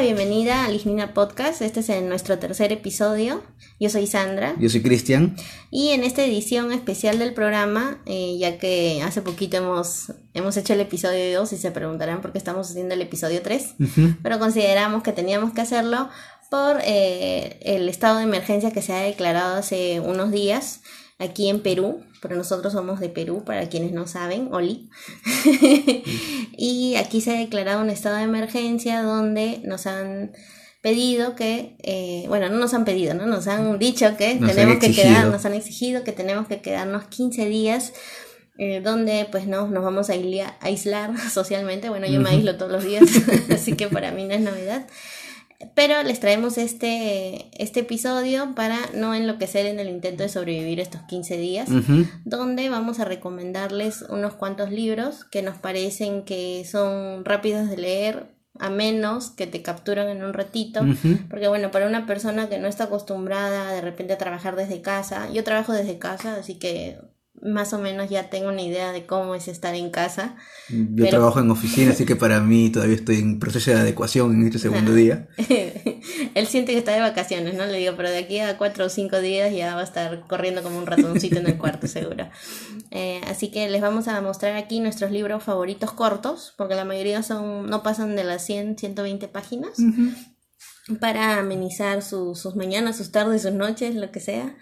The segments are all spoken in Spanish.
la bienvenida a Lignina Podcast. Este es nuestro tercer episodio. Yo soy Sandra. Yo soy Cristian. Y en esta edición especial del programa, eh, ya que hace poquito hemos, hemos hecho el episodio 2 y se preguntarán por qué estamos haciendo el episodio 3, pero consideramos que teníamos que hacerlo por eh, el estado de emergencia que se ha declarado hace unos días aquí en Perú, pero nosotros somos de Perú, para quienes no saben, Oli. y aquí se ha declarado un estado de emergencia donde nos han pedido que, eh, bueno, no nos han pedido, ¿no? Nos han dicho que tenemos que quedar, nos han exigido que tenemos que quedarnos 15 días eh, donde pues no, nos vamos a aislar, socialmente. Bueno, yo me aíslo todos los días, así que para mí no es novedad. Pero les traemos este, este episodio para no enloquecer en el intento de sobrevivir estos 15 días, donde vamos a recomendarles unos cuantos libros que nos parecen que son rápidos de leer, a menos que te capturan en un ratito, porque bueno, para una persona que no está acostumbrada de repente a trabajar desde casa, yo trabajo desde casa, así que más o menos ya tengo una idea de cómo es estar en casa. Yo trabajo en oficina, así que para mí todavía estoy en proceso de adecuación en este segundo día. Él siente que está de vacaciones, ¿no? Le digo, pero de aquí a cuatro o cinco días ya va a estar corriendo como un ratoncito en el cuarto, seguro. Eh, así que les vamos a mostrar aquí nuestros libros favoritos cortos, porque la mayoría son no pasan de las 100, 120 páginas. Para amenizar sus mañanas, sus tardes, sus noches, lo que sea.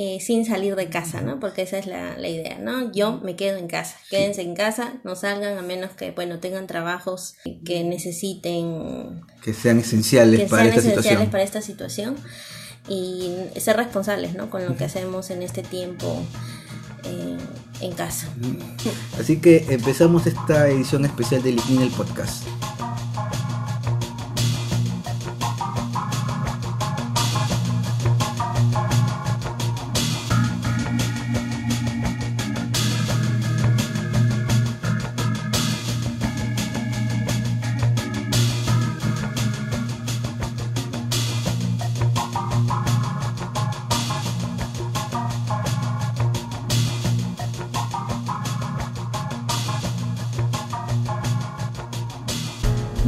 Eh, sin salir de casa, ¿no? Porque esa es la, idea, ¿no? Yo me quedo en casa, quédense en casa, no salgan a menos que, bueno, tengan trabajos que necesiten... Que sean esenciales, que para, sean esta esenciales situación. para esta situación y ser responsables, ¿no? Con lo que hacemos en este tiempo eh, en casa. Así que empezamos esta edición especial de Lignin el Podcast.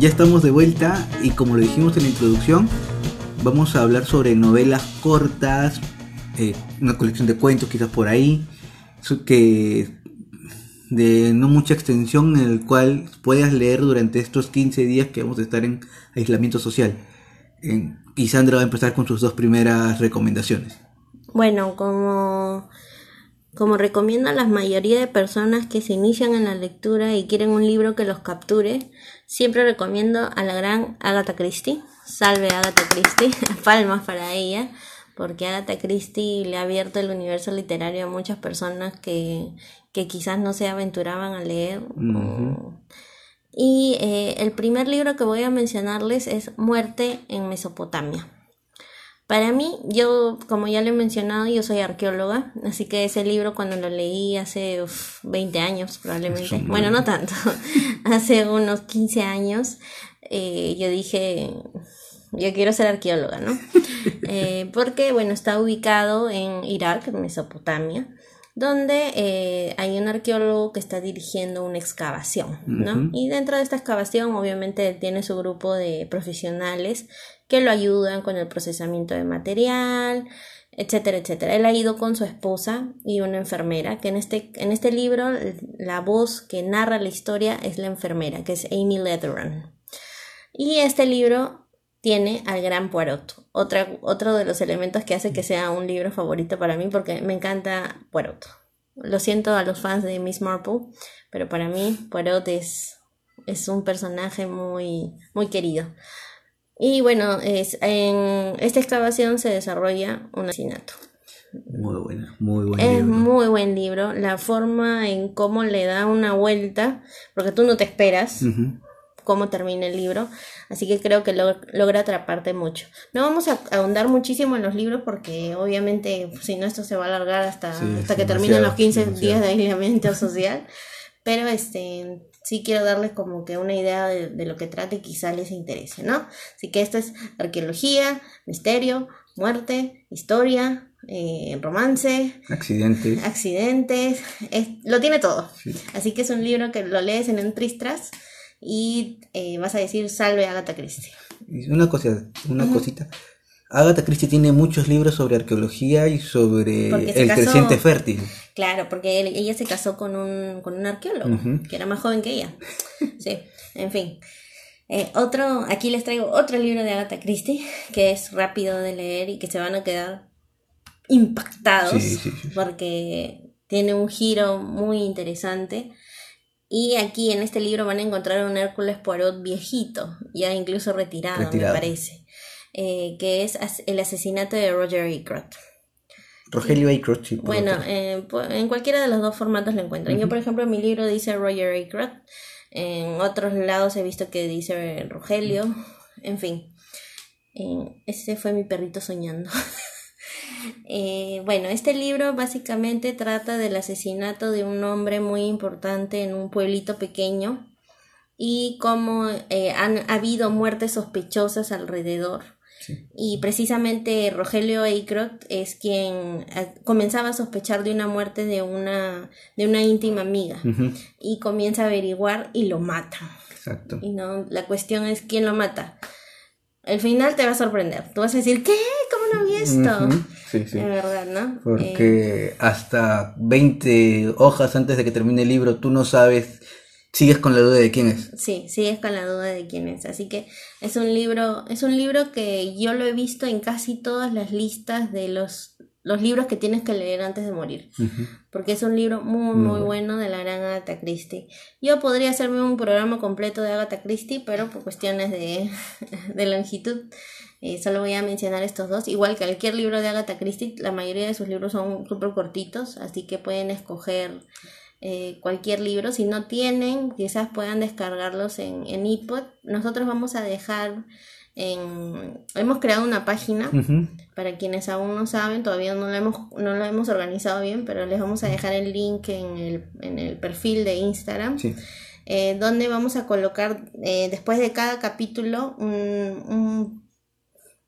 Ya estamos de vuelta y como lo dijimos en la introducción, vamos a hablar sobre novelas cortas, eh, una colección de cuentos quizás por ahí, que de no mucha extensión en el cual puedas leer durante estos 15 días que vamos a estar en aislamiento social. y Sandra va a empezar con sus dos primeras recomendaciones. Bueno, como como recomiendo a la mayoría de personas que se inician en la lectura y quieren un libro que los capture, siempre recomiendo a la gran Agatha Christie. Salve Agatha Christie, palmas para ella, porque Agatha Christie le ha abierto el universo literario a muchas personas que, que quizás no se aventuraban a leer. Y eh, el primer libro que voy a mencionarles es Muerte en Mesopotamia. Para mí, yo, como ya le he mencionado, yo soy arqueóloga, así que ese libro cuando lo leí hace 20 años probablemente, bueno, no tanto, hace unos 15 años, eh, yo dije, yo quiero ser arqueóloga, ¿no? Eh, porque, bueno, está ubicado en Irak, en Mesopotamia, donde eh, hay un arqueólogo que está dirigiendo una excavación, ¿no? Y dentro de esta excavación, obviamente, tiene su grupo de profesionales que lo ayudan con el procesamiento de material, etcétera, etcétera. Él ha ido con su esposa y una enfermera, que en este, en este libro la voz que narra la historia es la enfermera, que es Amy Letheran. Y este libro tiene al gran Poirot, Otra, otro de los elementos que hace que sea un libro favorito para mí, porque me encanta Poirot. Lo siento a los fans de Miss Marple, pero para mí Poirot es, es un personaje muy, muy querido. Y bueno, es, en esta excavación se desarrolla un asesinato. Muy buena, muy buen es muy buen libro. La forma en cómo le da una vuelta, porque tú no te esperas cómo termina el libro, así que creo que logra atraparte mucho. No vamos a ahondar muchísimo en los libros porque obviamente si no esto se va a alargar hasta, hasta que terminen los 15 días de aislamiento social, pero este sí quiero darles como que una idea de, lo que trate y quizá les interese, ¿no? Así que esto es arqueología, misterio, muerte, historia, eh, romance, accidentes, accidentes, lo tiene todo. Así que es un libro que lo lees en un tristras y eh, vas a decir salve a Agatha Christie. Una cosa, una cosita. Agatha Christie tiene muchos libros sobre arqueología y sobre el casó- creciente fértil. Claro, porque él- ella se casó con un, con un arqueólogo, que era más joven que ella. Sí, en fin. Eh, otro, aquí les traigo otro libro de Agatha Christie, que es rápido de leer y que se van a quedar impactados, Sí, sí, sí. porque tiene un giro muy interesante. Y aquí en este libro van a encontrar un Hércules Poirot viejito, ya incluso retirado, Retirado. me parece, eh, que es el asesinato de Roger Ackroyd. Rogelio Ackroyd, sí, Bueno, eh, en cualquiera de los dos formatos lo encuentran. Yo, por ejemplo, en mi libro dice Roger Ackroyd. En otros lados he visto que dice Rogelio. En fin. Eh, ese fue mi perrito soñando. Eh, bueno, este libro básicamente trata del asesinato de un hombre muy importante en un pueblito pequeño y cómo eh, han habido muertes sospechosas alrededor. Sí. Y precisamente Rogelio Ackroyd es quien eh, comenzaba a sospechar de una muerte de una, de una íntima amiga y comienza a averiguar y lo mata. Exacto. Y no, la cuestión es quién lo mata. El final te va a sorprender. Tú vas a decir, ¿qué? ¿Cómo no vi esto? Sí, sí. De verdad, ¿no? Eh, Porque hasta 20 hojas antes de que termine el libro tú no sabes, sigues con la duda de quién es. Sí, sigues con la duda de quién es. Así que es un libro, es un libro que yo lo he visto en casi todas las listas de los, los libros que tienes que leer antes de morir. Porque es un libro muy, Muy bueno de la gran Agatha Christie. Yo podría hacerme un programa completo de Agatha Christie, pero por cuestiones de, de longitud, eh, solo voy a mencionar estos dos. Igual que cualquier libro de Agatha Christie, la mayoría de sus libros son súper cortitos, así que pueden escoger eh, cualquier libro. Si no tienen, quizás puedan descargarlos en, en iPod. Nosotros vamos a dejar en... Hemos creado una página para quienes aún no saben, todavía no lo hemos, no lo hemos organizado bien, pero les vamos a dejar el link en el, en el perfil de Instagram, Sí. eh, donde vamos a colocar eh, después de cada capítulo un, un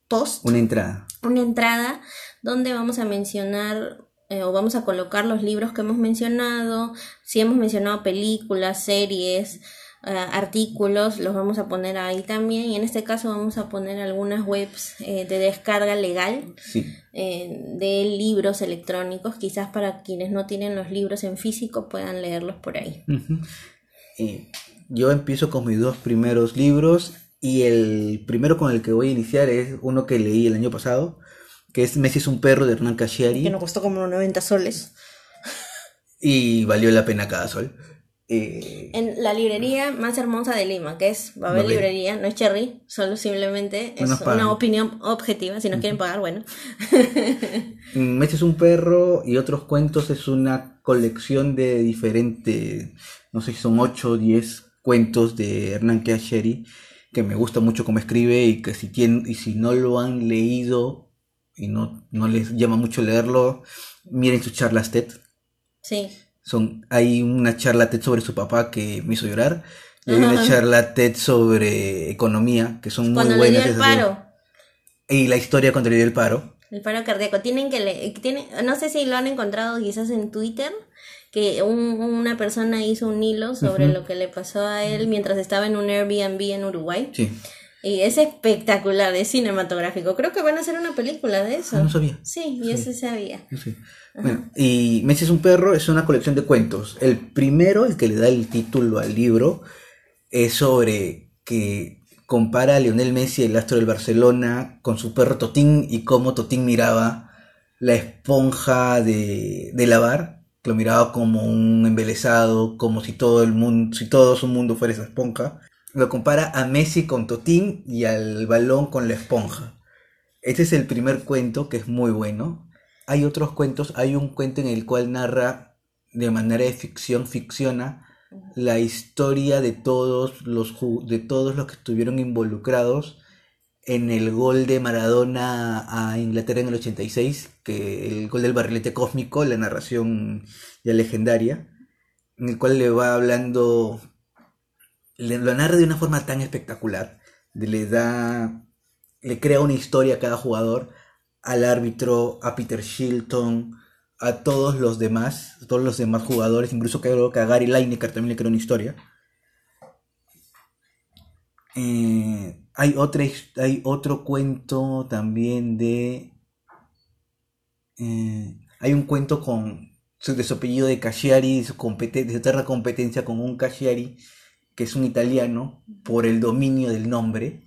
post, Una entrada. una entrada, donde vamos a mencionar eh, o vamos a colocar los libros que hemos mencionado, si hemos mencionado películas, series, eh, artículos, los vamos a poner ahí también y en este caso vamos a poner algunas webs eh, de descarga legal Sí. eh, de libros electrónicos, quizás para quienes no tienen los libros en físico puedan leerlos por ahí. Yo empiezo con mis dos primeros libros y el primero con el que voy a iniciar es uno que leí el año pasado, que es Messi es un perro de Hernán Cashiari Que nos costó como 90 soles. y valió la pena cada sol. Eh, En la librería más hermosa de Lima, que es Babel Babel. Librería, no es Cherry, solo simplemente No es una opinión objetiva, si nos quieren pagar, bueno. Messi es un perro y otros cuentos es una colección de diferentes, no sé si son 8 o 10 cuentos de Hernán Cashieri que me gusta mucho cómo escribe y que si tienen, y si no lo han leído y no, no les llama mucho leerlo, miren sus charlas TED. Sí, Son, hay una charla TED sobre su papá que me hizo llorar y hay una charla TED sobre economía que son muy cuando le dio buenas. el paro, Y la historia cuando le dio el paro. el paro cardíaco, tienen que leer, tienen, no sé si lo han encontrado quizás en Twitter, que un- una persona hizo un hilo sobre lo que le pasó a él mientras estaba en un Airbnb en Uruguay. Sí, Y es espectacular, es cinematográfico. Creo que van a hacer una película de eso. Ah, no sabía. Sí, y eso sabía. Bueno, y Messi es un perro es una colección de cuentos. El primero, el que le da el título al libro, es sobre que compara a Lionel Messi, el astro del Barcelona, con su perro Totín y cómo Totín miraba la esponja de, de lavar, que lo miraba como un embelesado, como si todo el mundo, si todo su mundo fuera esa esponja. Lo compara a Messi con Totín y al balón con la esponja. Este es el primer cuento que es muy bueno. Hay otros cuentos, hay un cuento en el cual narra de manera de ficción, ficciona la historia de todos los de todos los que estuvieron involucrados en el gol de Maradona a Inglaterra en el 86, que el gol del barrilete cósmico, la narración ya legendaria, en el cual le va hablando, le, lo narra de una forma tan espectacular, le da, le crea una historia a cada jugador, al árbitro, a Peter Shilton, a todos los demás, todos los demás jugadores, incluso creo que a Gary Lineker también le crea una historia. Eh, hay, otra, hay otro cuento también de... eh, hay un cuento con de su apellido de Casciari, de su, de su eterna competencia con un Casciari, que es un italiano, por el dominio del nombre,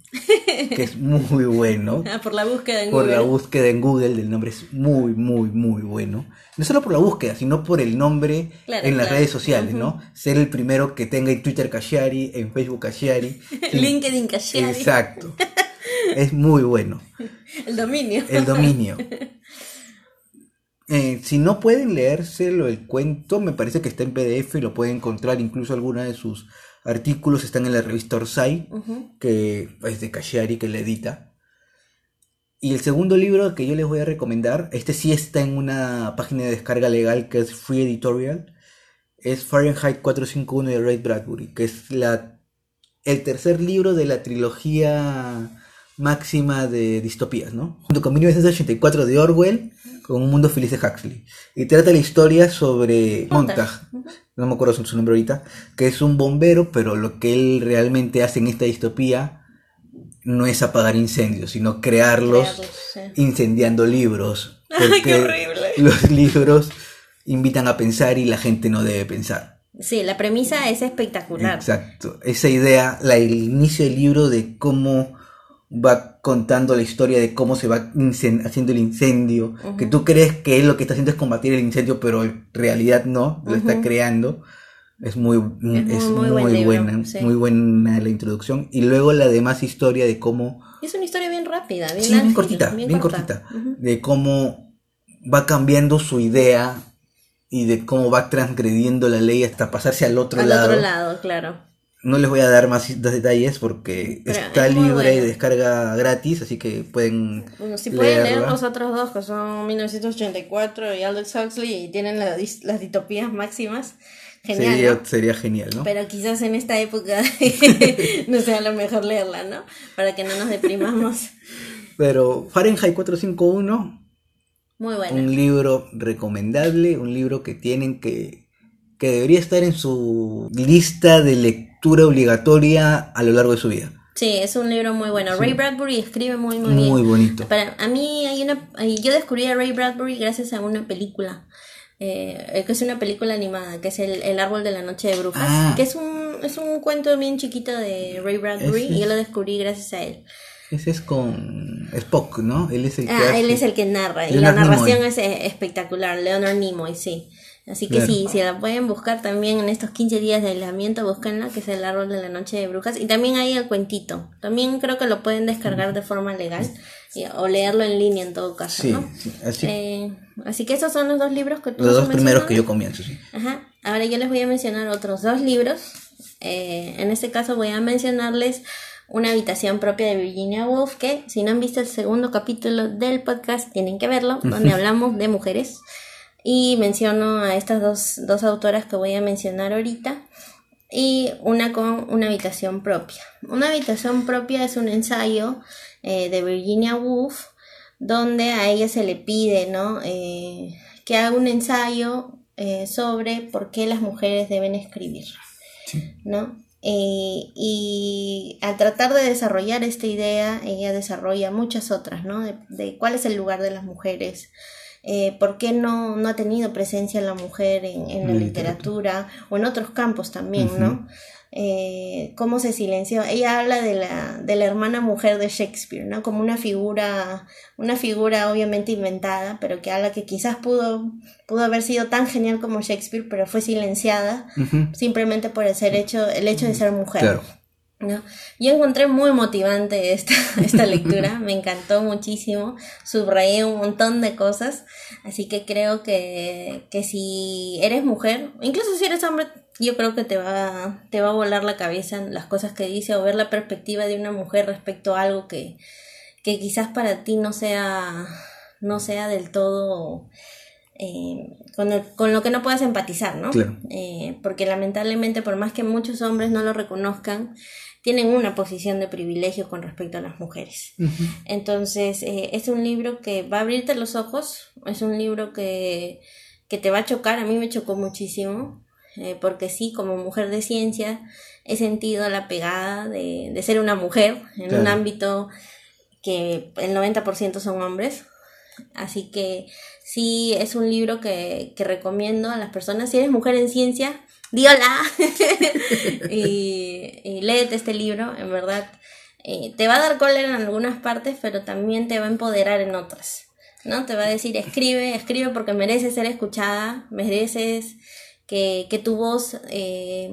que es muy bueno. Ah, por la búsqueda en Por Google. la búsqueda en Google del nombre es muy, muy, muy bueno. No solo por la búsqueda, sino por el nombre Claro, en las claro. redes sociales. ¿no? Ser el primero que tenga en Twitter Casciari, en Facebook Casciari. Sí, LinkedIn Cashiari. Exacto. Es muy bueno. El dominio. El dominio. Eh, si no pueden leérselo el cuento, me parece que está en PDF y lo pueden encontrar. Incluso algunos de sus artículos están en la revista Orsay, que es de Casciari, que le edita. Y el segundo libro que yo les voy a recomendar, este sí está en una página de descarga legal que es Free Editorial, es Fahrenheit 451 de Ray Bradbury, que es la, el tercer libro de la trilogía máxima de distopías, ¿no? Junto con 1984 de Orwell, con Un Mundo Feliz de Huxley. Y trata la historia sobre Montag. No me acuerdo su, nombre ahorita, que es un bombero, pero lo que él realmente hace en esta distopía no es apagar incendios, sino crearlos sí. incendiando libros. Porque qué horrible. los libros invitan a pensar y la gente no debe pensar. Sí, la premisa es espectacular. Exacto. Esa idea, la, el inicio del libro de cómo va contando la historia de cómo se va haciendo el incendio, que tú crees que él lo que está haciendo es combatir el incendio, pero en realidad no, lo está creando. Es muy, muy- es muy muy, buen libro, buena, sí. muy buena la introducción. Y luego la demás historia de cómo Es una historia bien rápida, bien Sí, bien cortita, bien, corta. cortita. De cómo va cambiando su idea y de cómo va transgrediendo la ley hasta pasarse al otro Al lado. otro lado, claro. No les voy a dar más detalles porque Pero está es libre bueno. de descarga gratis, así que pueden Bueno, si pueden leer leerla. los otros dos, que son 1984 y Aldous Huxley, y tienen la las distopías máximas, genial. Sería, ¿no? sería genial, ¿no? Pero quizás en esta época no sea lo mejor leerla, ¿no? Para que no nos deprimamos. Pero Fahrenheit 451, Muy buena. un libro recomendable, un libro que tienen que que debería estar en su lista de lectura obligatoria a lo largo de su vida. Sí, es un libro muy bueno. Ray Bradbury escribe muy, muy, Muy bien. bonito. Para, a mí hay una... Yo descubrí a Ray Bradbury gracias a una película. eh, que es una película animada, que es el, el Árbol de la Noche de Brujas. Ah. Que es un, es un cuento bien chiquito de Ray Bradbury Ese y yo es- lo descubrí gracias a él. Ese es con Spock, ¿no? Él es el que Ah, hace- él es el que narra y Leonard la narración Nimoy. es eh, espectacular, Leonard Nimoy, sí. Así que sí, si la pueden buscar también en estos 15 días de aislamiento, búsquenla, que es el árbol de la noche de brujas. Y también hay el cuentito. También creo que lo pueden descargar de forma legal y- o leerlo en línea en todo caso, Sí, ¿no? sí, así. Eh, así que esos son los dos libros que tú los dos primeros que yo comienzo, sí. Ajá. Ahora yo les voy a mencionar otros dos libros. Eh, en este caso voy a mencionarles Una habitación propia de Virginia Woolf, que si no han visto el segundo capítulo del podcast, tienen que verlo, donde hablamos de mujeres. Y menciono a estas dos, dos autoras que voy a mencionar ahorita. Y una con una habitación propia. Una habitación propia es un ensayo eh, de Virginia Woolf donde a ella se le pide ¿no? Eh, que haga un ensayo eh, sobre por qué las mujeres deben escribir. ¿no? Y al tratar de desarrollar esta idea, ella desarrolla muchas otras, ¿no? De, de cuál es el lugar de las mujeres, eh, por qué no, no ha tenido presencia la mujer en, en la literatura o en otros campos también, ¿no? Eh, cómo se silenció. Ella habla de la, de la hermana mujer de Shakespeare, ¿no? Como una figura, una figura obviamente inventada, pero que habla que quizás pudo, pudo haber sido tan genial como Shakespeare, pero fue silenciada simplemente por el, ser hecho, el hecho de ser mujer. Claro. ¿No? Yo encontré muy motivante esta, esta lectura, me encantó muchísimo, subrayé un montón de cosas, así que creo que, que si eres mujer, incluso si eres hombre, yo creo que te va, te va a volar la cabeza las cosas que dice o ver la perspectiva de una mujer respecto a algo que, que quizás para ti no sea, no sea del todo... eh, con, el- con lo que no puedas empatizar, ¿no? Claro. Eh, porque lamentablemente, por más que muchos hombres no lo reconozcan, tienen una posición de privilegio con respecto a las mujeres. Entonces, eh, es un libro que va a abrirte los ojos, es un libro que, que te va a chocar, a mí me chocó muchísimo, eh, porque sí, como mujer de ciencia, he sentido la pegada de, de ser una mujer en un ámbito que el 90% son hombres. Así que sí, es un libro que, que recomiendo a las personas. Si eres mujer en ciencia, di hola y, y léete este libro, en verdad. eh, te va a dar cólera en algunas partes, pero también te va a empoderar en otras. ¿no? Te va a decir, escribe, escribe porque mereces ser escuchada, mereces que, que tu voz eh,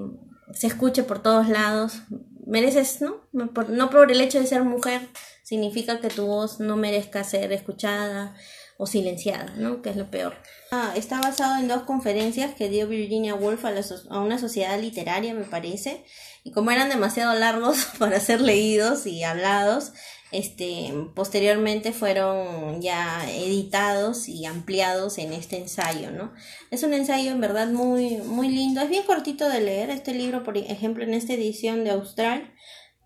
se escuche por todos lados, mereces, ¿no? No por, no por el hecho de ser mujer significa que tu voz no merezca ser escuchada o silenciada, ¿no? Que es lo peor. Ah, está basado en dos conferencias que dio Virginia Woolf a, la a una sociedad literaria, me parece, y como eran demasiado largos para ser leídos y hablados, este, posteriormente fueron ya editados y ampliados en este ensayo, ¿no? Es un ensayo en verdad muy, muy lindo, es bien cortito de leer, este libro, por ejemplo, en esta edición de Austral,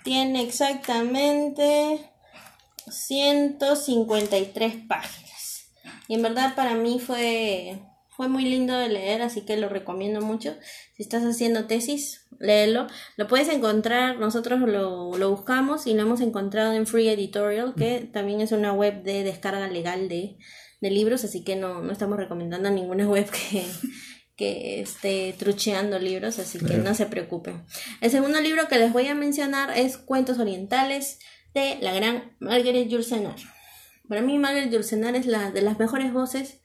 tiene exactamente 153 páginas. Y en verdad para mí fue, fue muy lindo de leer, así que lo recomiendo mucho. Si estás haciendo tesis, léelo. Lo puedes encontrar, nosotros lo, lo buscamos y lo hemos encontrado en Free Editorial, que también es una web de descarga legal de, de libros, así que no, no estamos recomendando ninguna web que, que esté trucheando libros, así que no se preocupen. El segundo libro que les voy a mencionar es Cuentos Orientales de la gran Margaret Yourcenar. Para mí Margaret Yourcenar es la de las mejores voces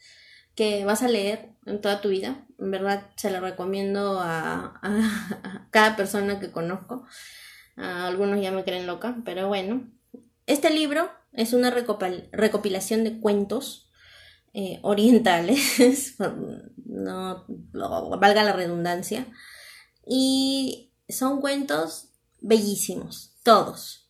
que vas a leer en toda tu vida. En verdad se la recomiendo a, cada persona que conozco. A algunos ya me creen loca, pero bueno. Este libro es una recopil- recopilación de cuentos eh, orientales, no- valga la redundancia, y son cuentos bellísimos, todos.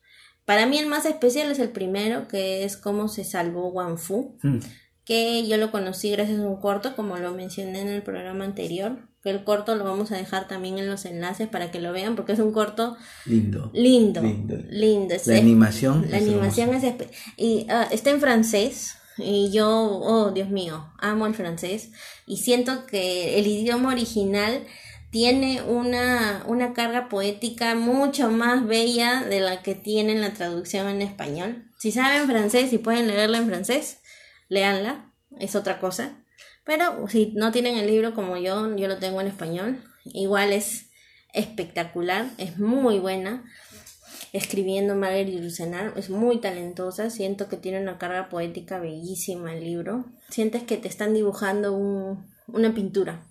Para mí el más especial es el primero, que es cómo se salvó Wang Fu, Mm. que yo lo conocí gracias a un corto, como lo mencioné en el programa anterior, que el corto lo vamos a dejar también en los enlaces para que lo vean, porque es un corto Lindo. lindo, Lindo. lindo. Es- La animación. la es animación es y ah, está en francés y yo, oh Dios mío, amo el francés y siento que el idioma original tiene una, una carga poética mucho más bella de la que tiene en la traducción en español. Si saben francés y pueden leerla en francés, léanla, es otra cosa. Pero si no tienen el libro como yo, yo lo tengo en español, igual es espectacular, es muy buena. Escribiendo Margaret Yourcenar, es muy talentosa, siento que tiene una carga poética bellísima el libro, sientes que te están dibujando un- una pintura,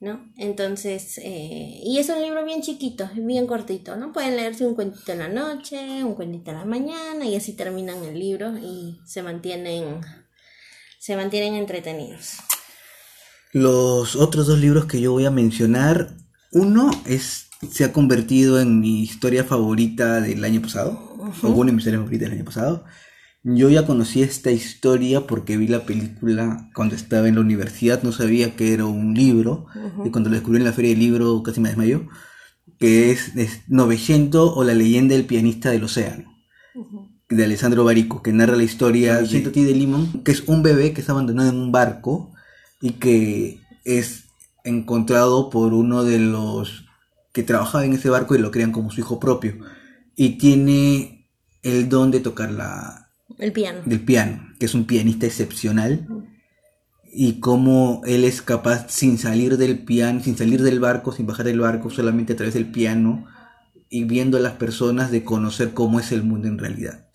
¿no? Entonces, eh, y es un libro bien chiquito, bien cortito, ¿no? Pueden leerse un cuentito en la noche, un cuentito en la mañana y así terminan el libro y se mantienen, se mantienen entretenidos. Los otros dos libros que yo voy a mencionar, uno es se ha convertido en mi historia favorita del año pasado, o una de mis historias favoritas del año pasado. Yo ya conocí esta historia porque vi la película cuando estaba en la universidad, no sabía que era un libro, y cuando lo descubrí en la feria del libro casi me desmayó, que es, es 900 o la leyenda del pianista del océano de Alessandro Barico, que narra la historia de T de Limón, que es un bebé que está abandonado en un barco y que es encontrado por uno de los que trabajaba en ese barco y lo crean como su hijo propio. Y tiene el don de tocar la, El piano. del piano, que es un pianista excepcional. Y cómo él es capaz, sin salir del piano, sin salir del barco, sin bajar del barco, solamente a través del piano y viendo a las personas, de conocer cómo es el mundo en realidad.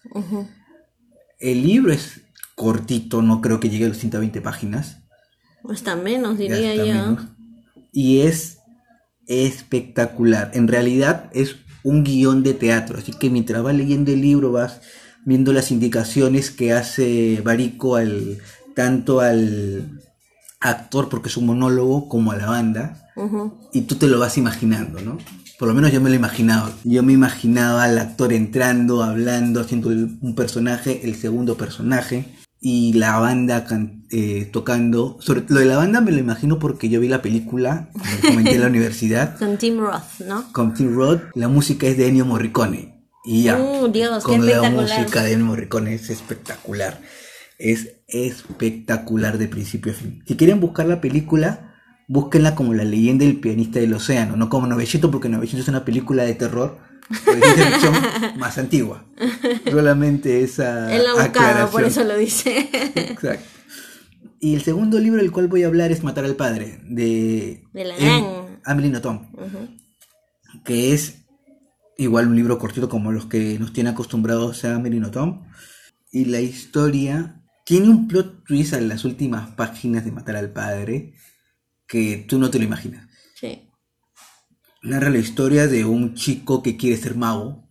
El libro es cortito, no creo que llegue a las 120 páginas. Hasta menos, diría yo. menos. Y es espectacular. En realidad es un guion de teatro. Así que mientras vas leyendo el libro vas viendo las indicaciones que hace Barico al tanto al actor porque es un monólogo como a la banda y tú te lo vas imaginando, ¿no? Por lo menos yo me lo imaginaba. Yo me imaginaba al actor entrando, hablando, haciendo un personaje, el segundo personaje y la banda eh, tocando. Sobre lo de la banda me lo imagino porque yo vi la película, como comenté en la universidad, Con Tim Roth, ¿no? con Tim Roth. La música es de Ennio Morricone. Y ya, Uh, Dios, con la música de Morricone es espectacular. Es espectacular de principio a fin. Si quieren buscar la película, búsquenla como la leyenda del pianista del océano, no como Novecito, porque Novecito es una película de terror versión más antigua. Solamente esa Él la por eso lo dice. Exacto. Y el segundo libro del cual voy a hablar es Matar al Padre, de, de la gran Amelie Nothomb, que es igual un libro cortito como los que nos tiene acostumbrados a Amelie Nothomb. Y la historia tiene un plot twist en las últimas páginas de Matar al Padre que tú no te lo imaginas. Sí. Narra la historia de un chico que quiere ser mago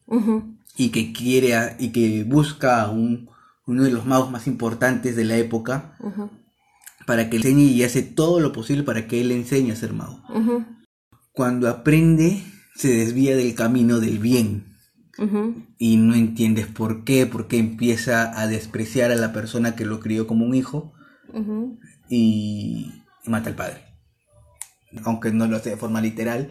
y que quiere a, y que busca a un, uno de los magos más importantes de la época para que le enseñe y hace todo lo posible para que él le enseñe a ser mago. Cuando aprende, se desvía del camino del bien. Y no entiendes por qué, porque empieza a despreciar a la persona que lo crió como un hijo y, mata al padre. Aunque no lo hace de forma literal,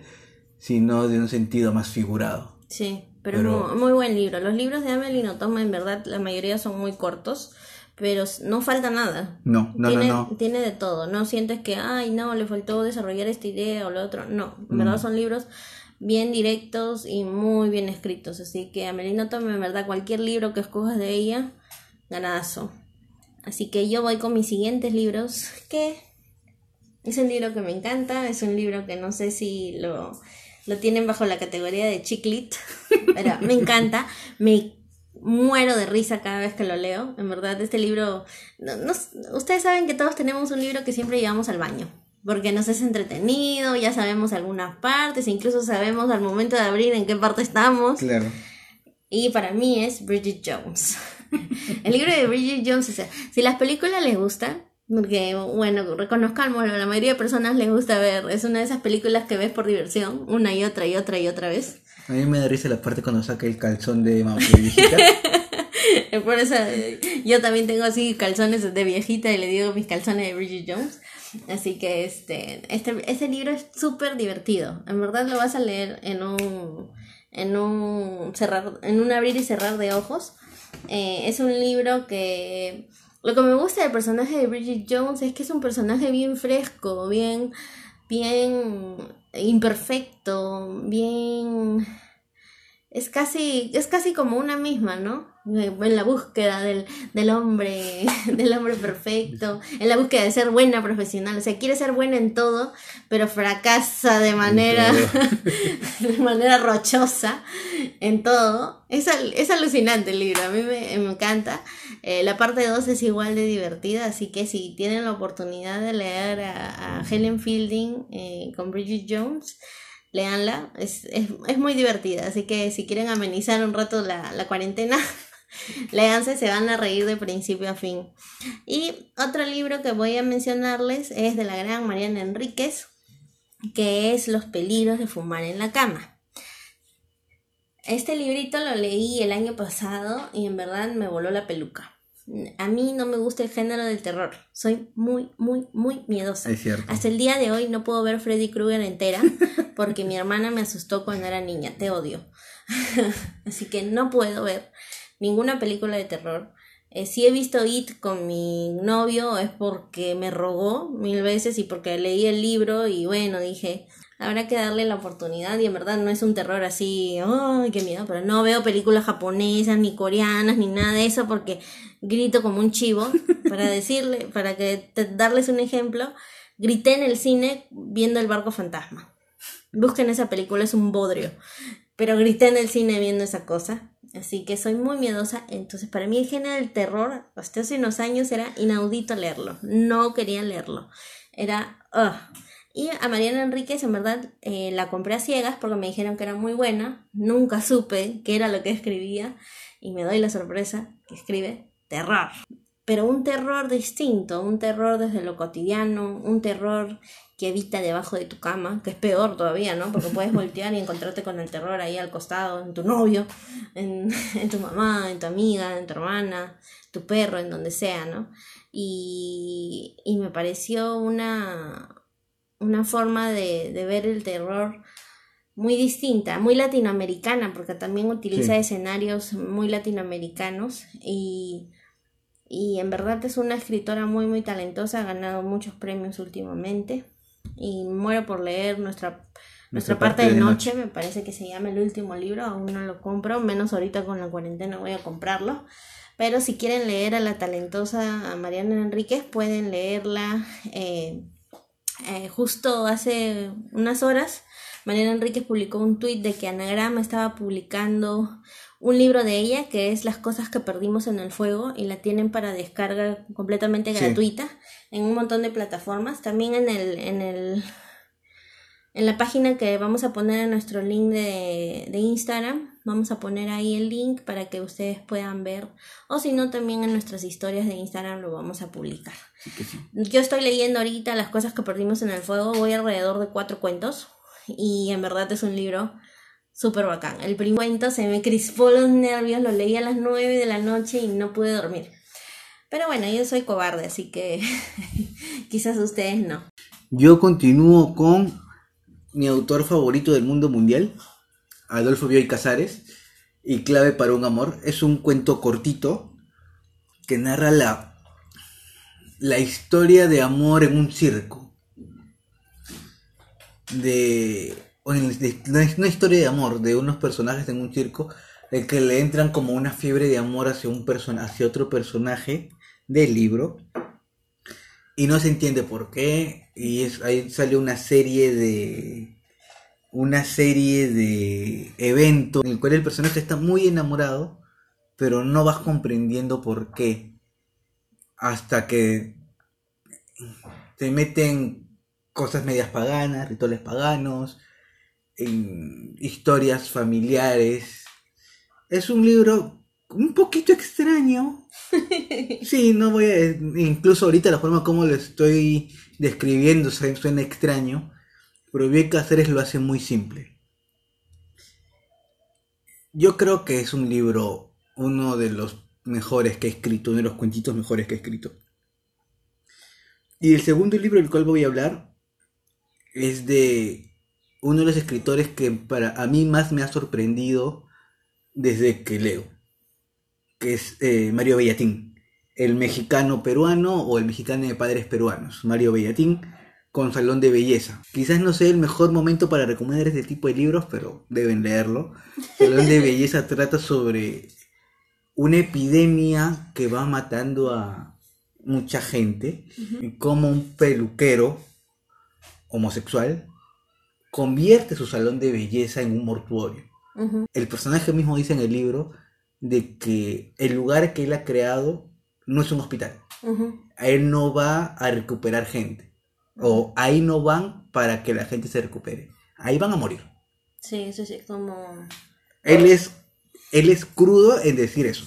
sino de un sentido más figurado. Sí, pero, es muy, muy, buen libro. Los libros de Amelie Nothomb, en verdad, la mayoría son muy cortos pero no falta nada. No, no, tiene, no, Tiene de todo. No sientes que, ay, no, le faltó desarrollar esta idea o lo otro. No, en verdad son libros bien directos y muy bien escritos. Así que a Melina tome, en verdad, cualquier libro que escojas de ella, ganadazo. Así que yo voy con mis siguientes libros, que es un libro que me encanta, es un libro que no sé si lo, lo tienen bajo la categoría de chiclit, pero me encanta. Me muero de risa cada vez que lo leo. En verdad, este libro, no, ustedes saben que todos tenemos un libro que siempre llevamos al baño, porque nos es entretenido, ya sabemos algunas partes, incluso sabemos al momento de abrir en qué parte estamos. Claro. Y para mí es Bridget Jones. El libro de Bridget Jones, o sea, si las películas les gustan, porque, bueno, reconozcamos, la mayoría de personas les gusta ver, es una de esas películas que ves por diversión, una y otra y otra y otra vez. A mí me da risa la parte cuando saca el calzón de, de viejita. Por eso yo también tengo así calzones de viejita y le digo mis calzones de Bridget Jones. Así que este, este, este libro es súper divertido. En verdad lo vas a leer en un, en un cerrar, en un abrir y cerrar de ojos. Eh, es un libro que lo que me gusta del personaje de Bridget Jones es que es un personaje bien fresco, bien, bien imperfecto, bien es casi, es casi como una misma, ¿no? En la búsqueda del, del hombre, del hombre perfecto, en la búsqueda de ser buena profesional, o sea, quiere ser buena en todo, pero fracasa de manera, de manera rochosa en todo. Es, es alucinante el libro, a mí me, encanta. Eh, la parte 2 es igual de divertida, así que si tienen la oportunidad de leer a, Helen Fielding eh, con Bridget Jones, leanla, es, es, es, muy divertida, así que si quieren amenizar un rato la, la cuarentena, léanse, se van a reír de principio a fin. Y otro libro que voy a mencionarles es de la gran Mariana Enríquez, que es Los peligros de fumar en la cama. Este librito lo leí el año pasado y en verdad me voló la peluca a mí no me gusta el género del terror. Soy muy, muy, muy miedosa. Hasta el día de hoy no puedo ver Freddy Krueger entera porque mi hermana me asustó cuando era niña. Te odio. Así que no puedo ver ninguna película de terror. Eh, si he visto It con mi novio es porque me rogó mil veces y porque leí el libro y bueno, dije, habrá que darle la oportunidad y en verdad no es un terror así, ay, qué miedo, pero no veo películas japonesas ni coreanas ni nada de eso porque grito como un chivo para decirle, para que darles un ejemplo, grité en el cine viendo el barco fantasma. Busquen esa película, es un bodrio, pero grité en el cine viendo esa cosa. Así que soy muy miedosa. Entonces, para mí el género del terror, hasta hace unos años, era inaudito leerlo. No quería leerlo. Era. Y a Mariana Enríquez, en verdad, eh, la compré a ciegas porque me dijeron que era muy buena. Nunca supe qué era lo que escribía. Y me doy la sorpresa que escribe terror. Pero un terror distinto, un terror desde lo cotidiano, un terror que habita debajo de tu cama, que es peor todavía, ¿no? Porque puedes voltear y encontrarte con el terror ahí al costado, en tu novio, en, en tu mamá, en tu amiga, en tu hermana, tu perro, en donde sea, ¿no? Y, y me pareció una, una forma de, de, ver el terror muy distinta, muy latinoamericana, porque también utiliza escenarios muy latinoamericanos y, y en verdad es una escritora muy muy talentosa, ha ganado muchos premios últimamente y muero por leer nuestra nuestra parte, de, noche, me parece que se llama el último libro, aún no lo compro, menos ahorita con la cuarentena voy a comprarlo. Pero si quieren leer a la talentosa Mariana Enríquez, pueden leerla eh, eh, justo hace unas horas. Mariana Enríquez publicó un tuit de que Anagrama estaba publicando un libro de ella que es Las cosas que perdimos en el fuego y la tienen para descarga completamente gratuita en un montón de plataformas. También en el, en el en la página que vamos a poner en nuestro link de, Instagram, vamos a poner ahí el link para que ustedes puedan ver. O si no, también en nuestras historias de Instagram lo vamos a publicar. Yo estoy leyendo ahorita las cosas que perdimos en el fuego. Voy alrededor de cuatro cuentos. Y en verdad es un libro súper bacán. El primer cuento se me crispó los nervios. Lo leí a las nueve de la noche y no pude dormir. Pero bueno, yo soy cobarde, así que quizás ustedes no. Yo continúo con mi autor favorito del mundo mundial, Adolfo Bioy Casares, y Clave para un Amor. Es un cuento cortito que narra la, la historia de amor en un circo. De, una historia de amor de unos personajes en un circo el que le entran como una fiebre de amor hacia un hacia otro personaje del libro y no se entiende por qué y es, ahí sale una serie de una serie de eventos en el cual el personaje está muy enamorado pero no vas comprendiendo por qué hasta que te meten cosas medias paganas rituales paganos en historias familiares es un libro un poquito extraño. Sí, no voy a. Incluso ahorita la forma como lo estoy describiendo suena extraño. Pero Bien Cáceres lo hace muy simple. Yo creo que es un libro, uno de los mejores que he escrito, uno de los cuentitos mejores que he escrito. Y el segundo libro del cual voy a hablar es de uno de los escritores que para a mí más me ha sorprendido desde que leo que es eh, Mario Bellatín, el mexicano peruano o el mexicano de padres peruanos, Mario Bellatín, con Salón de Belleza. Quizás no sea el mejor momento para recomendar este tipo de libros, pero deben leerlo. Salón de Belleza trata sobre una epidemia que va matando a mucha gente y cómo un peluquero homosexual convierte su salón de belleza en un mortuorio. El personaje mismo dice en el libro de que el lugar que él ha creado no es un hospital. A él no va a recuperar gente. O ahí no van para que la gente se recupere. Ahí van a morir. Sí, eso sí, como... Él es, él es crudo en decir eso.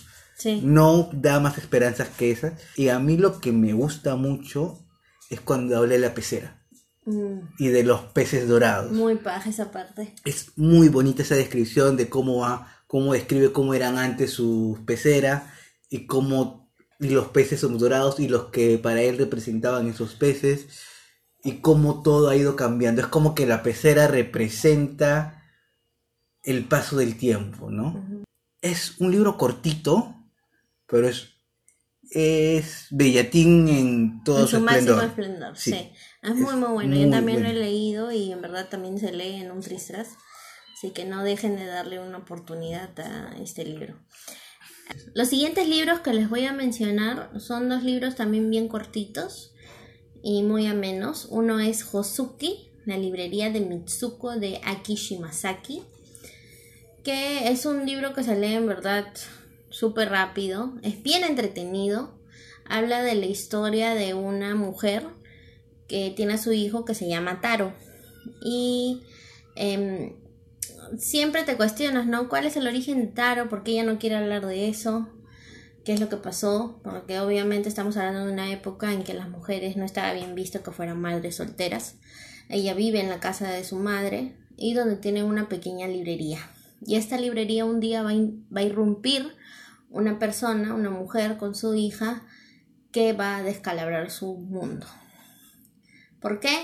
No da más esperanzas que esas. Y a mí lo que me gusta mucho es cuando habla de la pecera. Mm. Y de los peces dorados. Muy paja esa parte. Es muy bonita esa descripción de cómo va cómo describe cómo eran antes sus peceras y cómo los peces son dorados y los que para él representaban esos peces y cómo todo ha ido cambiando. Es como que la pecera representa el paso del tiempo, ¿no? Es un libro cortito, pero es es Bellatín en todo en su, máximo esplendor. Sí. Es muy muy bueno. Yo también lo he leído y en verdad también se lee en un tristras. Así que no dejen de darle una oportunidad a este libro. Los siguientes libros que les voy a mencionar son dos libros también bien cortitos y muy amenos. Uno es Hosuki, la librería de Mitsuko de Aki Shimasaki, que es un libro que se lee en verdad súper rápido, es bien entretenido, habla de la historia de una mujer que tiene a su hijo que se llama Taro y em, siempre te cuestionas, ¿no? ¿Cuál es el origen de Taro? ¿Por qué ella no quiere hablar de eso? ¿Qué es lo que pasó? Porque obviamente estamos hablando de una época en que las mujeres no estaba bien visto que fueran madres solteras. Ella vive en la casa de su madre y donde tiene una pequeña librería. Y esta librería un día va a, irrumpir una persona, una mujer con su hija que va a descalabrar su mundo. ¿Por qué?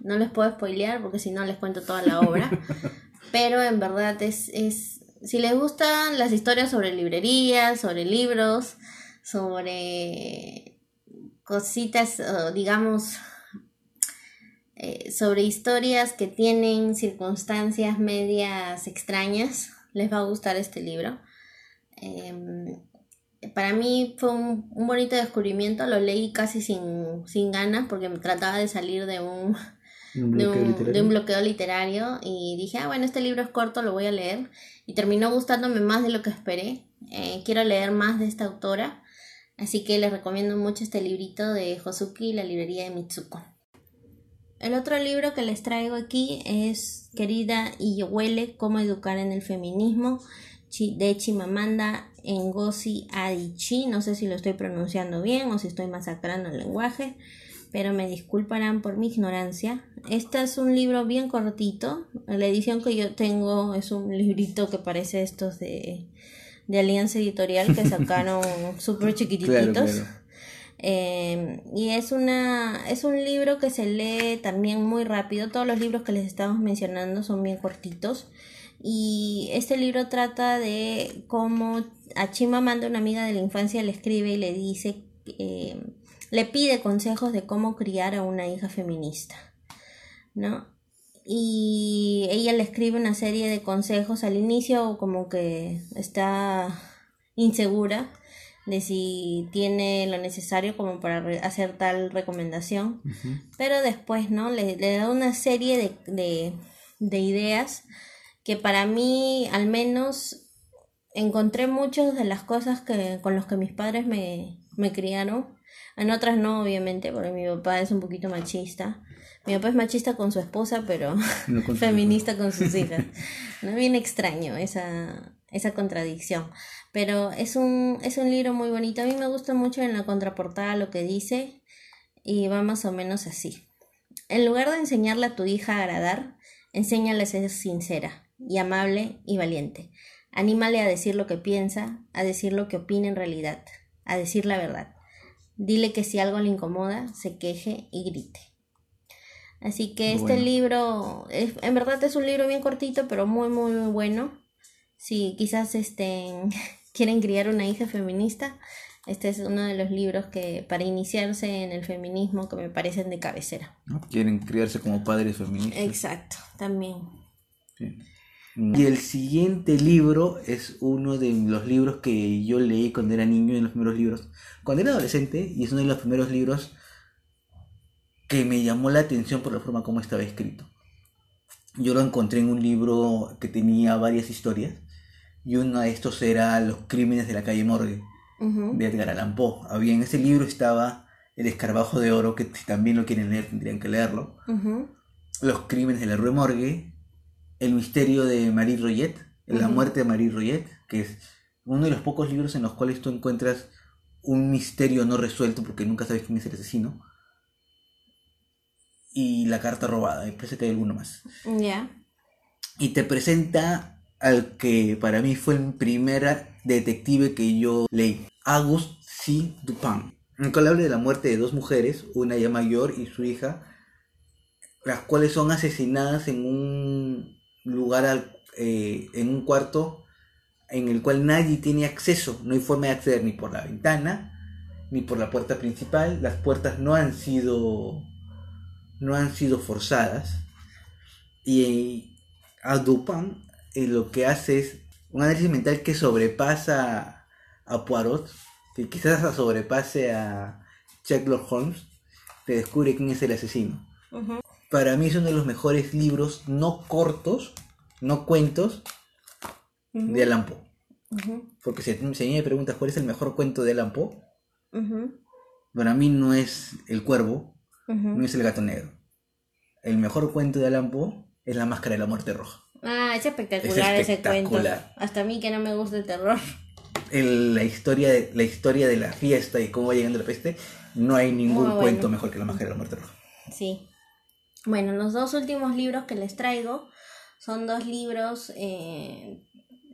No les puedo spoilear porque si no les cuento toda la obra. pero en verdad es, es, si les gustan las historias sobre librerías, sobre libros, sobre cositas, digamos, eh, sobre historias que tienen circunstancias medias extrañas. Les va a gustar este libro. Em, para mí fue un, bonito descubrimiento, lo leí casi sin, sin ganas porque me trataba de salir de un, de, un, bloqueo literario y dije, ah, bueno, este libro es corto, lo voy a leer y terminó gustándome más de lo que esperé. Eh, quiero leer más de esta autora, así que les recomiendo mucho este librito de Hosuki, la librería de Mitsuko. El otro libro que les traigo aquí es Querida y huele, cómo educar en el feminismo de Chimamanda Ngozi Adichie, no sé si lo estoy pronunciando bien o si estoy masacrando el lenguaje, pero me disculparán por mi ignorancia. Este es un libro bien cortito, la edición que yo tengo es un librito que parece estos de, de Alianza Editorial que sacaron súper chiquititos. Eh, y es una es un libro que se lee también muy rápido. Todos los libros que les estamos mencionando son bien cortitos. Y este libro trata de cómo a Chimamanda, una amiga de la infancia, le escribe y le dice, eh, le pide consejos de cómo criar a una hija feminista, ¿no? Y ella le escribe una serie de consejos. Al inicio como que está insegura de si tiene lo necesario como para hacer tal recomendación, pero después, ¿no? Le, le da una serie de, de, de ideas que para mí al menos encontré muchas de las cosas que con los que mis padres me, me criaron. En otras no, obviamente, porque mi papá es un poquito machista. Mi papá es machista con su esposa, pero feminista con sus hijas. No bien extraño esa, esa contradicción. Pero es un, es un libro muy bonito. A mí me gusta mucho en la contraportada lo que dice y va más o menos así. En lugar de enseñarle a tu hija a agradar, enséñale a ser sincera y amable y valiente. Anímale a decir lo que piensa, a decir lo que opina en realidad, a decir la verdad. Dile que si algo le incomoda, se queje y grite. Así que este libro, en verdad es un libro bien cortito, pero muy, muy, muy bueno. Si quizás estén, quieren criar una hija feminista, este es uno de los libros que para iniciarse en el feminismo que me parecen de cabecera. Quieren criarse como padres feministas. Exacto, también. Y el siguiente libro es uno de los libros que yo leí cuando era niño, en los primeros libros, cuando era adolescente, y es uno de los primeros libros que me llamó la atención por la forma como estaba escrito. Yo lo encontré en un libro que tenía varias historias, y uno de estos era Los crímenes de la calle Morgue, de Edgar Allan Poe. Había en ese libro estaba El escarabajo de oro, que si también lo quieren leer tendrían que leerlo. Los crímenes de la Rue Morgue, el misterio de Marie Roget, La muerte de Marie Roget, que es uno de los pocos libros en los cuales tú encuentras un misterio no resuelto porque nunca sabes quién es el asesino. Y la carta robada, me parece que hay alguno más. Ya. Y te presenta al que para mí fue el primer detective que yo leí, Auguste C. Dupin. En cual habla de la muerte de dos mujeres, una ya mayor y su hija, las cuales son asesinadas en un lugar eh, en un cuarto en el cual nadie tiene acceso, no hay forma de acceder ni por la ventana ni por la puerta principal, las puertas no han sido no han sido forzadas y a Dupin eh, lo que hace es un análisis mental que sobrepasa a Poirot, que quizás sobrepase a Sherlock Holmes, te descubre quién es el asesino para mí es uno de los mejores libros no cortos, no cuentos, de Alan Poe. Porque si, si, a mí me preguntas cuál es el mejor cuento de Alan Poe, para mí no es El Cuervo, no es El Gato Negro. El mejor cuento de Alan Poe es La Máscara de la Muerte Roja. Ah, es espectacular, ese cuento. Hasta a mí que no me gusta el terror. la, historia de, la historia de la fiesta y cómo va llegando la peste, no hay ningún cuento mejor que La Máscara de la Muerte Roja. Sí. Bueno, los dos últimos libros que les traigo son dos libros eh,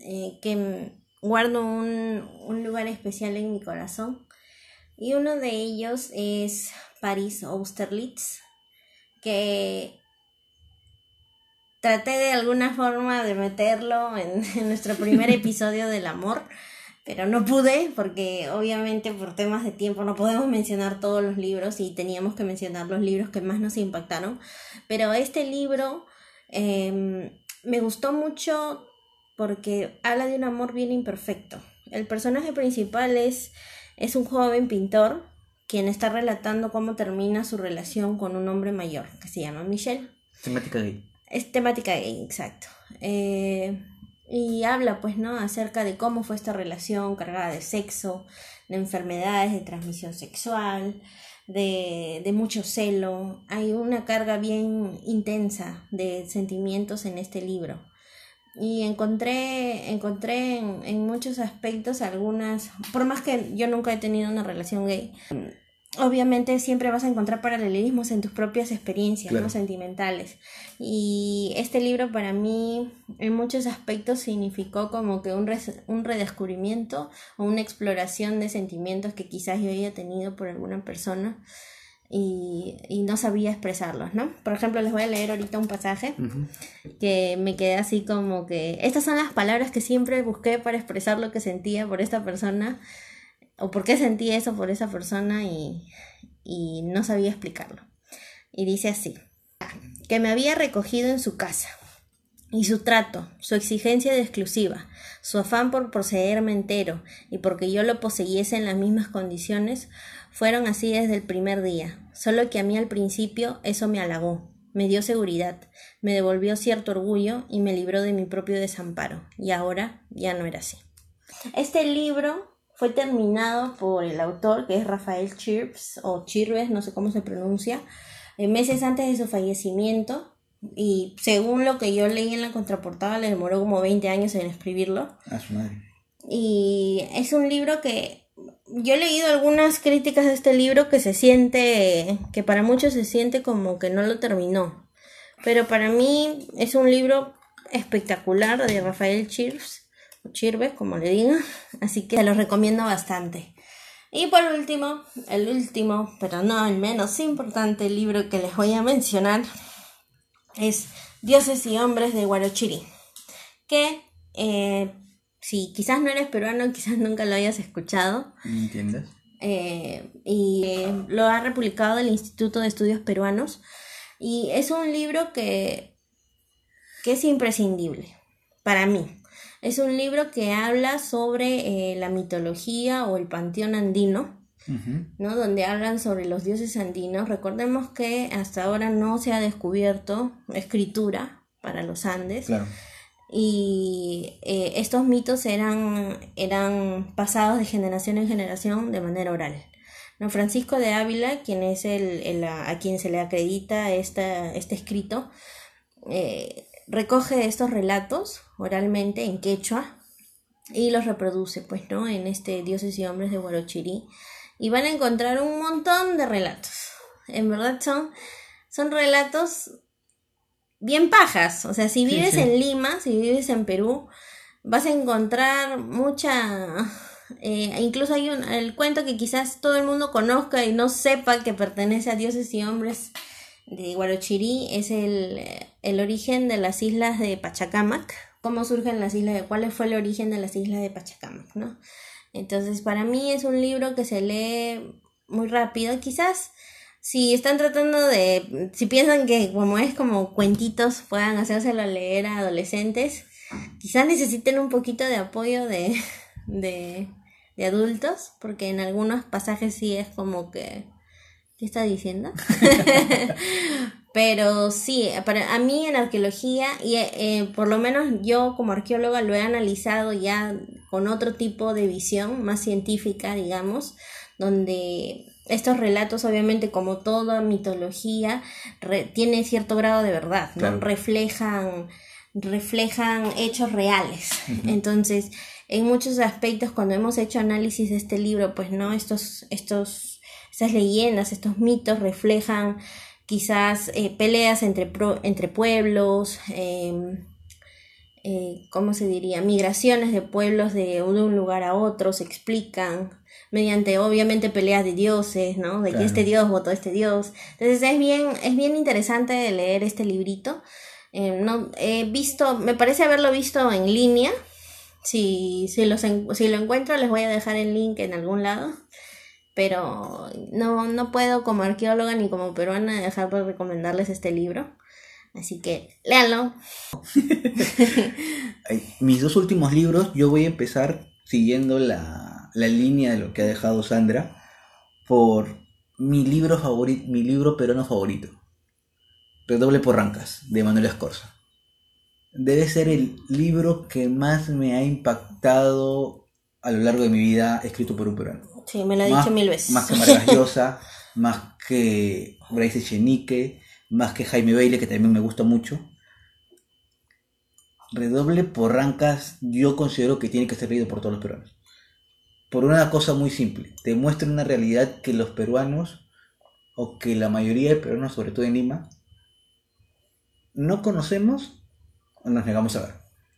eh, que guardo un, un, lugar especial en mi corazón. Y uno de ellos es Paris Austerlitz, que traté de alguna forma de meterlo en, en nuestro primer episodio del amor, pero no pude porque obviamente por temas de tiempo no podemos mencionar todos los libros y teníamos que mencionar los libros que más nos impactaron. Pero este libro em, me gustó mucho porque habla de un amor bien imperfecto. El personaje principal es, es un joven pintor quien está relatando cómo termina su relación con un hombre mayor que se llama Michelle. Temática gay. Es temática gay, exacto. Eh, y habla pues, ¿no? Acerca de cómo fue esta relación cargada de sexo, de enfermedades de transmisión sexual, de, de mucho celo. Hay una carga bien intensa de sentimientos en este libro. Y encontré, encontré en, en muchos aspectos algunas, por más que yo nunca he tenido una relación gay, obviamente siempre vas a encontrar paralelismos en tus propias experiencias ¿no? sentimentales. Y este libro para mí en muchos aspectos significó como que un, un redescubrimiento o una exploración de sentimientos que quizás yo haya tenido por alguna persona. Y, y, no sabía expresarlos, ¿no? Por ejemplo, les voy a leer ahorita un pasaje que me quedé así como que estas son las palabras que siempre busqué para expresar lo que sentía por esta persona o por qué sentí eso por esa persona y, y no sabía explicarlo. Y dice así, que me había recogido en su casa. Y su trato, su exigencia de exclusiva, su afán por poseerme entero y porque yo lo poseyese en las mismas condiciones, fueron así desde el primer día, solo que a mí al principio eso me halagó, me dio seguridad, me devolvió cierto orgullo y me libró de mi propio desamparo, y ahora ya no era así. Este libro fue terminado por el autor, que es Rafael Chirps, o Chirves, no sé cómo se pronuncia, eh, meses antes de su fallecimiento. Y según lo que yo leí en la contraportada, le demoró como 20 años en escribirlo. A su madre. Y es un libro que yo he leído algunas críticas de este libro que se siente, que para muchos se siente como que no lo terminó. Pero para mí es un libro espectacular de Rafael Chirps Chirve, como le diga. Así que lo recomiendo bastante. Y por último, el último, pero no el menos importante libro que les voy a mencionar es Dioses y Hombres de Guarochiri. Que, eh, si quizás no eres peruano, quizás nunca lo hayas escuchado. ¿Entiendes? Eh, y eh, lo ha republicado el Instituto de Estudios Peruanos. Y es un libro que, que es imprescindible para mí. Es un libro que habla sobre eh, la mitología o el panteón andino, ¿no? Donde hablan sobre los dioses andinos. Recordemos que hasta ahora no se ha descubierto escritura para los Andes. Y eh, estos mitos eran, eran pasados de generación en generación de manera oral. ¿no? Francisco de Ávila, quien es el, a quien se le acredita esta, este escrito, eh, recoge estos relatos oralmente en quechua y los reproduce, pues, ¿no? En este Dioses y Hombres de Huarochirí. Y van a encontrar un montón de relatos. En verdad son, son relatos bien pajas. O sea, si vives en Lima, si vives en Perú, vas a encontrar mucha... Eh, incluso hay un, el cuento que quizás todo el mundo conozca y no sepa que pertenece a dioses y hombres de Guarochirí es el, el origen de las islas de Pachacamac, cómo surgen las islas, cuál fue el origen de las islas de Pachacamac, ¿no? Entonces, para mí es un libro que se lee muy rápido, quizás si están tratando de, si piensan que como es como cuentitos puedan hacérselo leer a adolescentes, quizás necesiten un poquito de apoyo de, de, de adultos, porque en algunos pasajes sí es como que ¿Qué está diciendo? Pero sí, para, a mí en arqueología, y eh, por lo menos yo como arqueóloga lo he analizado ya con otro tipo de visión, más científica, digamos, donde estos relatos, obviamente, como toda mitología, tienen cierto grado de verdad, ¿no? Reflejan, reflejan hechos reales. Entonces, en muchos aspectos, cuando hemos hecho análisis de este libro, pues no, estos, estos estas leyendas, estos mitos reflejan quizás eh, peleas entre, entre pueblos, em, eh, ¿cómo se diría? Migraciones de pueblos de, un lugar a otro, se explican mediante obviamente peleas de dioses, ¿no? De que este dios votó a este dios. Entonces es bien, es bien interesante leer este librito. Em, no, he visto, me parece haberlo visto en línea, Si, si, los si lo encuentro les voy a dejar el link en algún lado. Pero no, no puedo como arqueóloga ni como peruana dejar de recomendarles este libro. Así que léanlo. Mis dos últimos libros, yo voy a empezar siguiendo la, la línea de lo que ha dejado Sandra por mi libro favorito, mi libro peruano favorito. Redoble por Rancas, de Manuel Escorza. Debe ser el libro que más me ha impactado a lo largo de mi vida escrito por un peruano. Sí, me lo ha dicho mil veces. Más que Maravillosa, más que Bryce Chenique, más que Jaime Baile, que también me gusta mucho. Redoble por Rancas, yo considero que tiene que ser leído por todos los peruanos. Por una cosa muy simple, te muestra una realidad que los peruanos, o que la mayoría de peruanos, sobre todo en Lima, no conocemos o nos negamos a ver.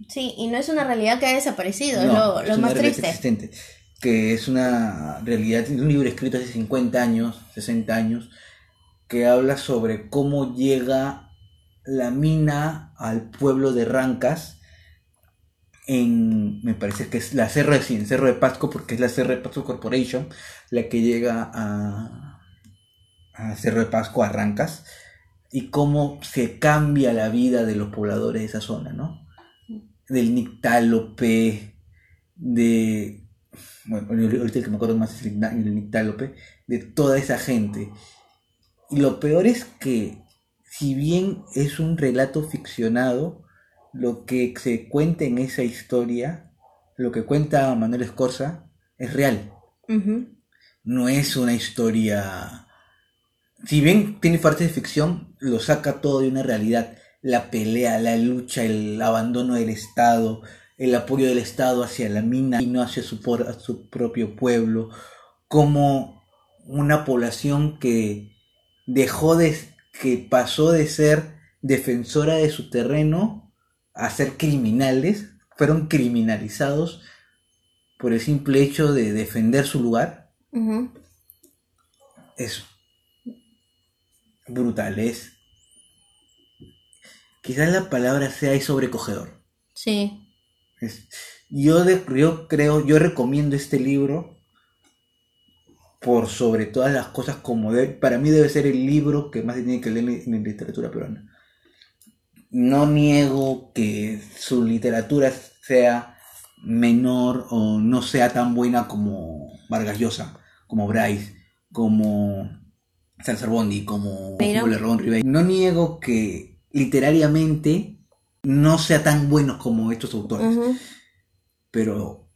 Sí, y no es una realidad que ha desaparecido, es lo, lo más triste. Existente, que es una realidad, un libro escrito hace 50 años, 60 años, que habla sobre cómo llega la mina al pueblo de Rancas en, me parece que es la Cerro de, Cerro de Pasco, porque es la Cerro de Pasco Corporation la que llega a, a Cerro de Pasco, a Rancas, y cómo se cambia la vida de los pobladores de esa zona, ¿no? Del nictálope, de... Bueno, ahorita el que me acuerdo más es el nictálope, de toda esa gente. Y lo peor es que, si bien es un relato ficcionado, lo que se cuenta en esa historia, lo que cuenta Manuel Escorza, es real. No es una historia si bien tiene partes de ficción, lo saca todo de una realidad. La pelea, la lucha, el abandono del Estado, el apoyo del Estado hacia la mina y no hacia su, su propio pueblo, como una población que dejó de, que pasó de ser defensora de su terreno a ser criminales, fueron criminalizados por el simple hecho de defender su lugar. Eso brutales. Quizás la palabra sea y sobrecogedor. Sí. Yo, yo creo, yo recomiendo este libro por sobre todas las cosas como para mí debe ser el libro que más se tiene que leer en, literatura peruana. No niego que su literatura sea menor o no sea tan buena como Vargas Llosa, como Bryce, como César Bondi, como No niego que literariamente no sea tan buenos como estos autores, pero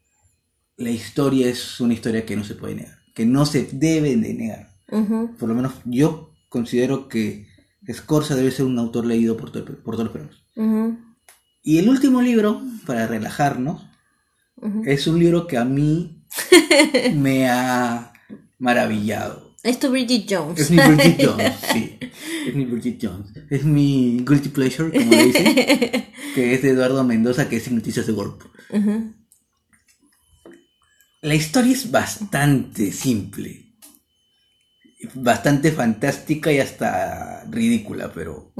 la historia es una historia que no se puede negar, que no se debe de negar. Por lo menos yo considero que Scorza debe ser un autor leído por, por todos los peruanos. Y el último libro, para relajarnos, es un libro que a mí me ha maravillado. Es tu Bridget Jones. Es mi Bridget Jones, sí. Es mi Bridget Jones. Es mi guilty pleasure, como le dicen. que es de Eduardo Mendoza, que es Noticias de Golpe. La historia es bastante simple. Bastante fantástica y hasta ridícula, pero.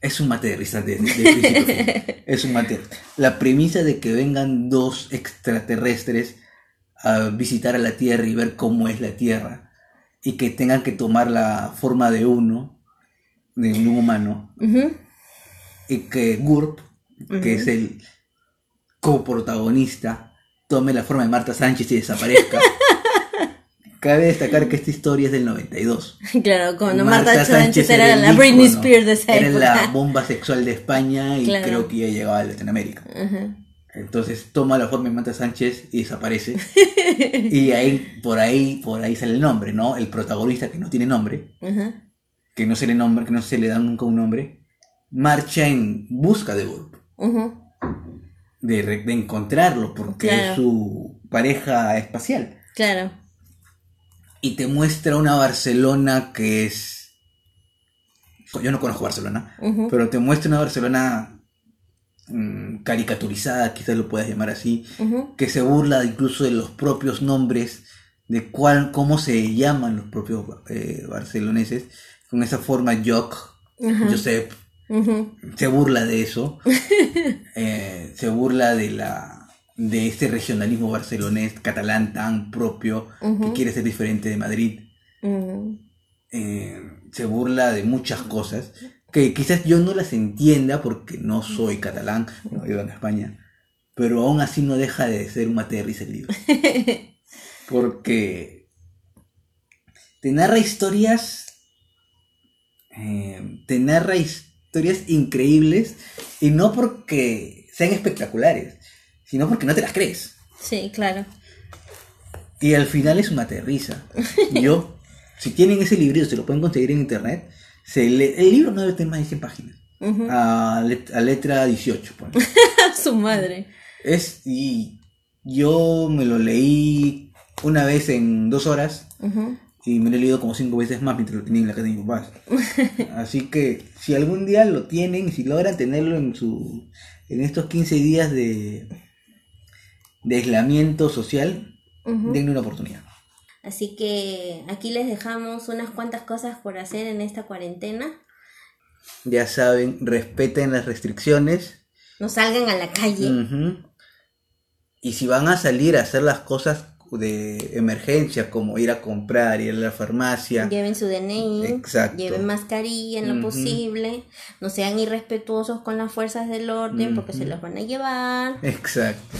Es un mate de risa de. Es un mate. La premisa de que vengan dos extraterrestres a visitar a la Tierra y ver cómo es la Tierra y que tengan que tomar la forma de uno, de un humano, y que Gurp, que es el coprotagonista, tome la forma de Marta Sánchez y desaparezca. Cabe destacar que esta historia es del 92. Claro, cuando Marta, Sánchez, era, la Britney Spears de esa Era la bomba sexual de España y creo que ya llegaba a Latinoamérica. Entonces toma la forma de Manta Sánchez y desaparece. y ahí, por ahí, por ahí sale el nombre, ¿no? El protagonista que no tiene nombre, que no se le nombre, que no se le da nunca un nombre, marcha en busca de Burp. de, encontrarlo, porque es su pareja espacial. Claro. Y te muestra una Barcelona que es. Yo no conozco Barcelona, pero te muestra una Barcelona Mm, caricaturizada, quizás lo puedas llamar así, que se burla incluso de los propios nombres, de cuál, cómo se llaman los propios eh, barceloneses, con esa forma Jock, Josep, Se burla de eso. Eh, se burla de la de este regionalismo barcelonés, catalán tan propio, que quiere ser diferente de Madrid. Eh, se burla de muchas cosas que quizás yo no las entienda porque no soy catalán, no vivo en España, pero aún así no deja de ser un mate el libro. Porque te narra historias, eh, te narra historias increíbles y no porque sean espectaculares, sino porque no te las crees. Sí, claro. Y al final es una risa. Yo, si tienen ese libro, se lo pueden conseguir en internet, se el libro no debe tener más de 100 páginas. a, letra 18, Su madre. Es, y yo me lo leí una vez en dos horas y me lo he leído como cinco veces más mientras lo tenía en la casa de mis papás. Así que si algún día lo tienen y si logran tenerlo en su en estos 15 días de, de aislamiento social, denle una oportunidad. Así que aquí les dejamos unas cuantas cosas por hacer en esta cuarentena. Ya saben, respeten las restricciones. No salgan a la calle. Y si van a salir a hacer las cosas de emergencia, como ir a comprar, ir a la farmacia. Lleven su DNI, Exacto. lleven mascarilla en lo posible, no sean irrespetuosos con las fuerzas del orden porque se los van a llevar. Exacto.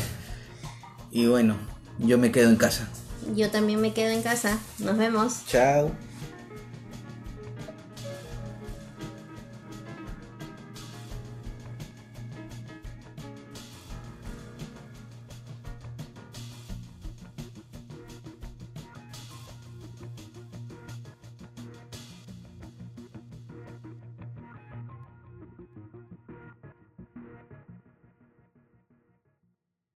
Y bueno, yo me quedo en casa. Yo también me quedo en casa. Nos vemos. Chao.